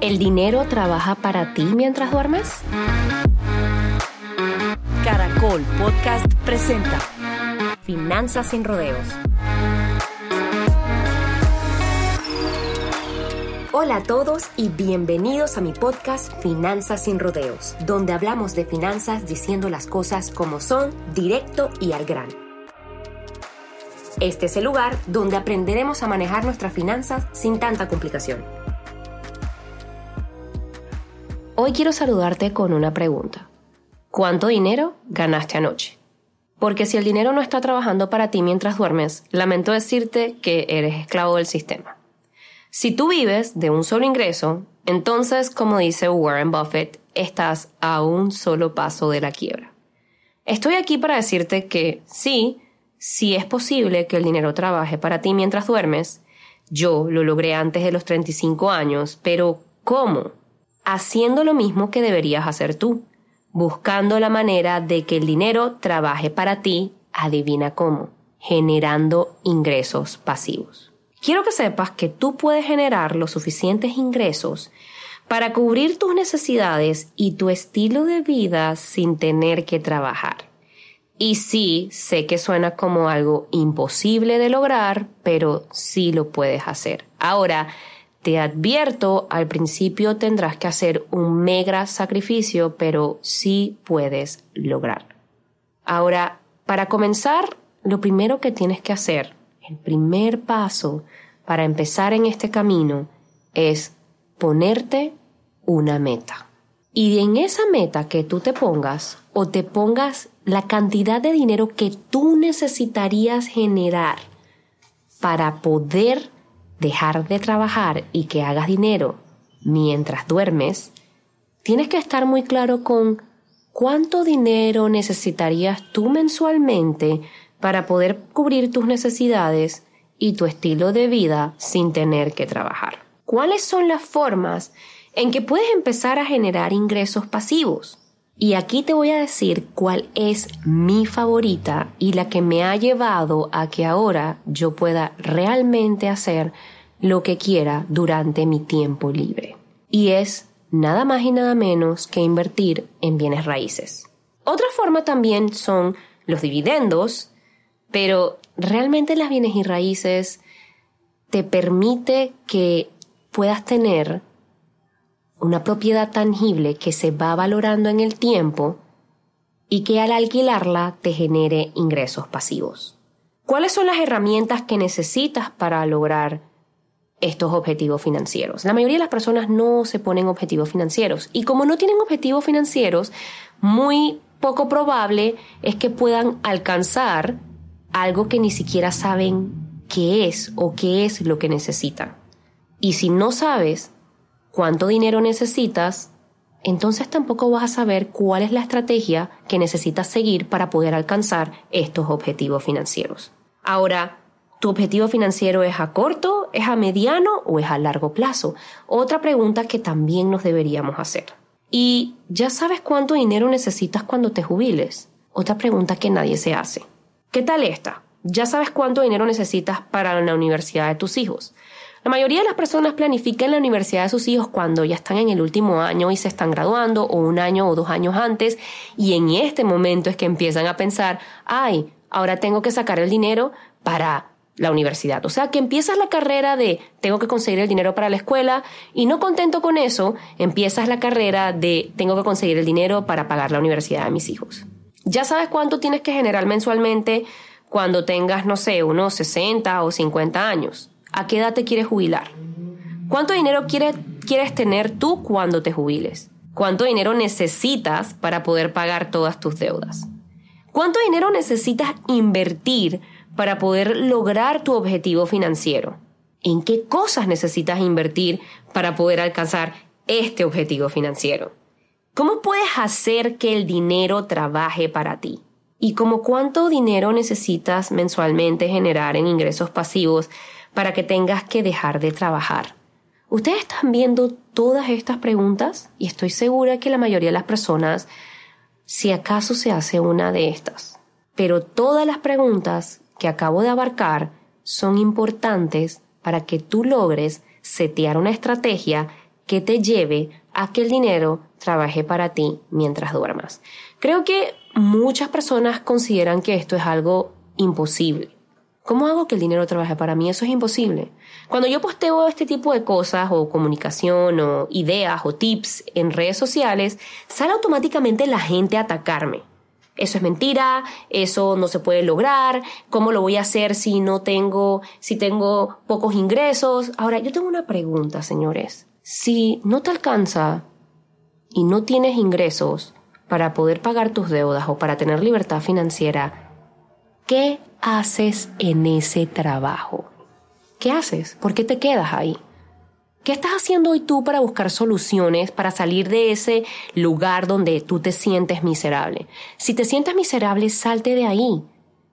¿El dinero trabaja para ti mientras duermes? Caracol Podcast presenta Finanzas sin rodeos. Hola a todos y bienvenidos a mi podcast Finanzas sin rodeos, donde hablamos de finanzas diciendo las cosas como son, directo y al grano. Este es el lugar donde aprenderemos a manejar nuestras finanzas sin tanta complicación. Hoy quiero saludarte con una pregunta. ¿Cuánto dinero ganaste anoche? Porque si el dinero no está trabajando para ti mientras duermes, lamento decirte que eres esclavo del sistema. Si tú vives de un solo ingreso, entonces, como dice Warren Buffett, estás a un solo paso de la quiebra. Estoy aquí para decirte que sí, sí es posible que el dinero trabaje para ti mientras duermes. Yo lo logré antes de los 35 años, pero ¿cómo? Haciendo lo mismo que deberías hacer tú, buscando la manera de que el dinero trabaje para ti, adivina cómo, generando ingresos pasivos. Quiero que sepas que tú puedes generar los suficientes ingresos para cubrir tus necesidades y tu estilo de vida sin tener que trabajar. Y sí, sé que suena como algo imposible de lograr, pero sí lo puedes hacer. Ahora, te advierto, al principio tendrás que hacer un mega sacrificio, pero sí puedes lograr. Ahora, para comenzar, lo primero que tienes que hacer, el primer paso para empezar en este camino, es ponerte una meta. Y en esa meta que tú te pongas o te pongas la cantidad de dinero que tú necesitarías generar para poder dejar de trabajar y que hagas dinero mientras duermes, tienes que estar muy claro con cuánto dinero necesitarías tú mensualmente para poder cubrir tus necesidades y tu estilo de vida sin tener que trabajar. ¿Cuáles son las formas en que puedes empezar a generar ingresos pasivos? Y aquí te voy a decir cuál es mi favorita y la que me ha llevado a que ahora yo pueda realmente hacer lo que quiera durante mi tiempo libre. Y es nada más y nada menos que invertir en bienes raíces. Otra forma también son los dividendos, pero realmente las bienes y raíces te permite que puedas tener una propiedad tangible que se va valorando en el tiempo y que al alquilarla te genere ingresos pasivos. ¿Cuáles son las herramientas que necesitas para lograr estos objetivos financieros? La mayoría de las personas no se ponen objetivos financieros y como no tienen objetivos financieros, muy poco probable es que puedan alcanzar algo que ni siquiera saben qué es o qué es lo que necesitan. Y si no sabes cuánto dinero necesitas, entonces tampoco vas a saber cuál es la estrategia que necesitas seguir para poder alcanzar estos objetivos financieros. Ahora, ¿tu objetivo financiero es a corto, es a mediano o es a largo plazo? Otra pregunta que también nos deberíamos hacer. ¿Y ya sabes cuánto dinero necesitas cuando te jubiles? Otra pregunta que nadie se hace. ¿Qué tal esta? ¿Ya sabes cuánto dinero necesitas para la universidad de tus hijos? La mayoría de las personas planifican la universidad de sus hijos cuando ya están en el último año y se están graduando o un año o dos años antes y en este momento es que empiezan a pensar, ay, ahora tengo que sacar el dinero para la universidad. O sea que empiezas la carrera de tengo que conseguir el dinero para la escuela y no contento con eso, empiezas la carrera de tengo que conseguir el dinero para pagar la universidad de mis hijos. Ya sabes cuánto tienes que generar mensualmente cuando tengas, no sé, unos 60 o 50 años. ¿A qué edad te quieres jubilar? ¿Cuánto dinero quieres, quieres tener tú cuando te jubiles? ¿Cuánto dinero necesitas para poder pagar todas tus deudas? ¿Cuánto dinero necesitas invertir para poder lograr tu objetivo financiero? ¿En qué cosas necesitas invertir para poder alcanzar este objetivo financiero? ¿Cómo puedes hacer que el dinero trabaje para ti? ¿Y cómo cuánto dinero necesitas mensualmente generar en ingresos pasivos para que tengas que dejar de trabajar? Ustedes están viendo todas estas preguntas y estoy segura que la mayoría de las personas, si acaso se hace una de estas. Pero todas las preguntas que acabo de abarcar son importantes para que tú logres setear una estrategia que te lleve a que el dinero trabaje para ti mientras duermas. Creo que muchas personas consideran que esto es algo imposible. ¿Cómo hago que el dinero trabaje para mí? Eso es imposible. Cuando yo posteo este tipo de cosas o comunicación o ideas o tips en redes sociales, sale automáticamente la gente a atacarme. Eso es mentira, eso no se puede lograr, ¿cómo lo voy a hacer si no tengo, si tengo pocos ingresos? Ahora, yo tengo una pregunta, señores. Si no te alcanza y no tienes ingresos para poder pagar tus deudas o para tener libertad financiera, ¿Qué haces en ese trabajo? ¿Qué haces? ¿Por qué te quedas ahí? ¿Qué estás haciendo hoy tú para buscar soluciones, para salir de ese lugar donde tú te sientes miserable? Si te sientes miserable, salte de ahí.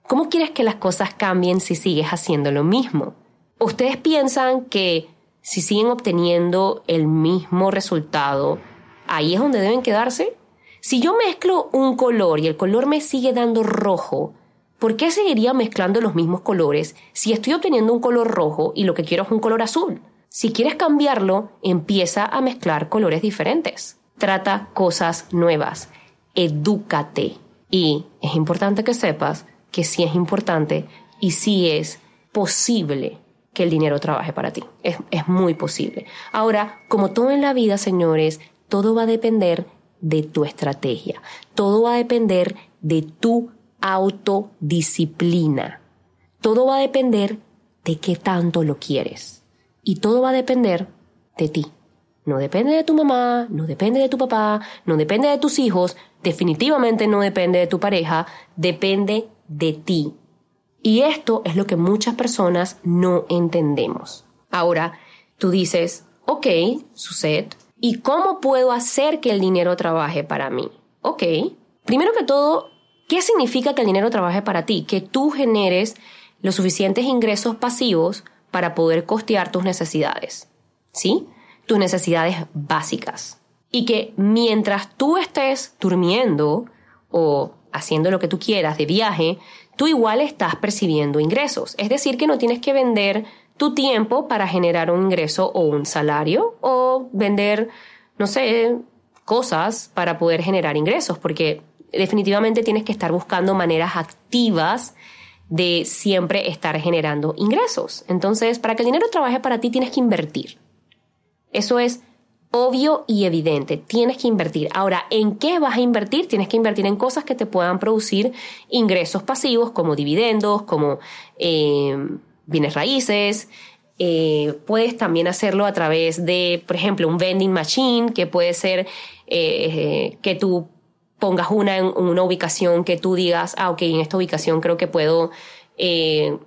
¿Cómo quieres que las cosas cambien si sigues haciendo lo mismo? ¿Ustedes piensan que si siguen obteniendo el mismo resultado, ahí es donde deben quedarse? Si yo mezclo un color y el color me sigue dando rojo, ¿Por qué seguiría mezclando los mismos colores si estoy obteniendo un color rojo y lo que quiero es un color azul? Si quieres cambiarlo, empieza a mezclar colores diferentes. Trata cosas nuevas. Edúcate. Y es importante que sepas que sí es importante y sí es posible que el dinero trabaje para ti. Es, es muy posible. Ahora, como todo en la vida, señores, todo va a depender de tu estrategia. Todo va a depender de tu autodisciplina. Todo va a depender de qué tanto lo quieres. Y todo va a depender de ti. No depende de tu mamá, no depende de tu papá, no depende de tus hijos, definitivamente no depende de tu pareja, depende de ti. Y esto es lo que muchas personas no entendemos. Ahora, tú dices, ok, sucede, ¿y cómo puedo hacer que el dinero trabaje para mí? Ok, primero que todo, ¿Qué significa que el dinero trabaje para ti? Que tú generes los suficientes ingresos pasivos para poder costear tus necesidades. ¿Sí? Tus necesidades básicas. Y que mientras tú estés durmiendo o haciendo lo que tú quieras de viaje, tú igual estás percibiendo ingresos. Es decir, que no tienes que vender tu tiempo para generar un ingreso o un salario o vender, no sé, cosas para poder generar ingresos, porque definitivamente tienes que estar buscando maneras activas de siempre estar generando ingresos. Entonces, para que el dinero trabaje para ti, tienes que invertir. Eso es obvio y evidente. Tienes que invertir. Ahora, ¿en qué vas a invertir? Tienes que invertir en cosas que te puedan producir ingresos pasivos como dividendos, como eh, bienes raíces. Eh, puedes también hacerlo a través de, por ejemplo, un vending machine, que puede ser eh, que tú pongas una en una ubicación que tú digas, ah, ok, en esta ubicación creo que puedo eh,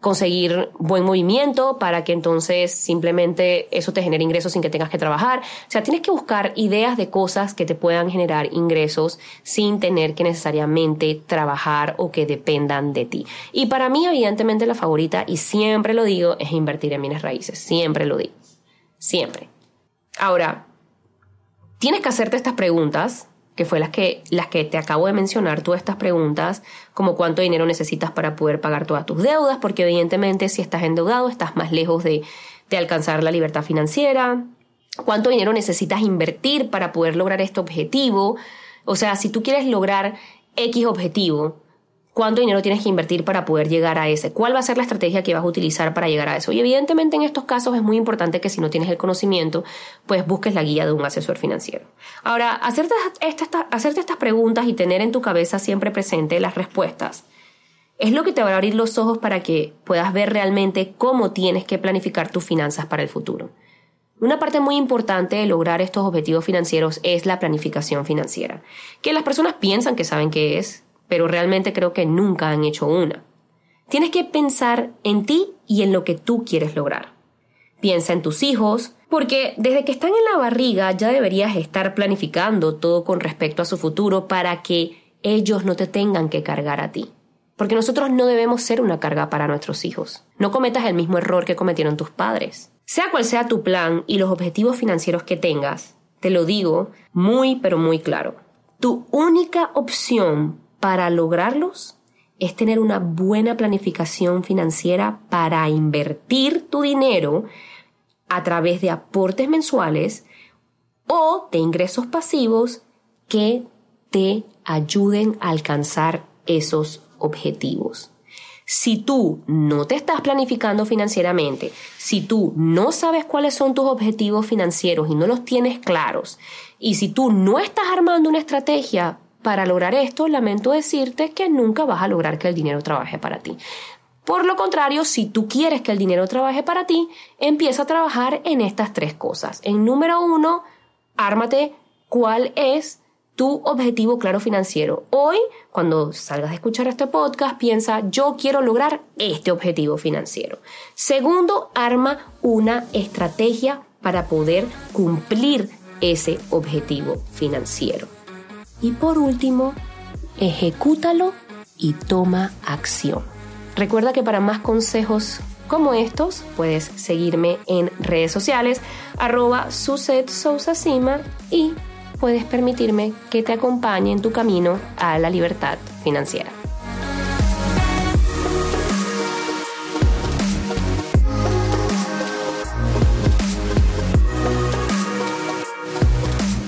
conseguir buen movimiento para que entonces simplemente eso te genere ingresos sin que tengas que trabajar. O sea, tienes que buscar ideas de cosas que te puedan generar ingresos sin tener que necesariamente trabajar o que dependan de ti. Y para mí, evidentemente, la favorita, y siempre lo digo, es invertir en bienes raíces. Siempre lo digo. Siempre. Ahora, tienes que hacerte estas preguntas que fue las que, las que te acabo de mencionar, todas estas preguntas, como cuánto dinero necesitas para poder pagar todas tus deudas, porque evidentemente si estás endeudado estás más lejos de, de alcanzar la libertad financiera, cuánto dinero necesitas invertir para poder lograr este objetivo, o sea, si tú quieres lograr X objetivo, cuánto dinero tienes que invertir para poder llegar a ese, cuál va a ser la estrategia que vas a utilizar para llegar a eso. Y evidentemente en estos casos es muy importante que si no tienes el conocimiento, pues busques la guía de un asesor financiero. Ahora, hacerte, hacerte estas preguntas y tener en tu cabeza siempre presente las respuestas es lo que te va a abrir los ojos para que puedas ver realmente cómo tienes que planificar tus finanzas para el futuro. Una parte muy importante de lograr estos objetivos financieros es la planificación financiera, que las personas piensan que saben qué es, pero realmente creo que nunca han hecho una. Tienes que pensar en ti y en lo que tú quieres lograr. Piensa en tus hijos, porque desde que están en la barriga ya deberías estar planificando todo con respecto a su futuro para que ellos no te tengan que cargar a ti. Porque nosotros no debemos ser una carga para nuestros hijos. No cometas el mismo error que cometieron tus padres. Sea cual sea tu plan y los objetivos financieros que tengas, te lo digo muy pero muy claro. Tu única opción para lograrlos es tener una buena planificación financiera para invertir tu dinero a través de aportes mensuales o de ingresos pasivos que te ayuden a alcanzar esos objetivos. Si tú no te estás planificando financieramente, si tú no sabes cuáles son tus objetivos financieros y no los tienes claros, y si tú no estás armando una estrategia para lograr esto, lamento decirte que nunca vas a lograr que el dinero trabaje para ti. Por lo contrario, si tú quieres que el dinero trabaje para ti, empieza a trabajar en estas tres cosas. En número uno, ármate cuál es tu objetivo claro financiero. Hoy, cuando salgas a escuchar este podcast, piensa, yo quiero lograr este objetivo financiero. Segundo, arma una estrategia para poder cumplir ese objetivo financiero. Y por último, ejecútalo y toma acción. Recuerda que para más consejos como estos, puedes seguirme en redes sociales, arroba Suset y puedes permitirme que te acompañe en tu camino a la libertad financiera.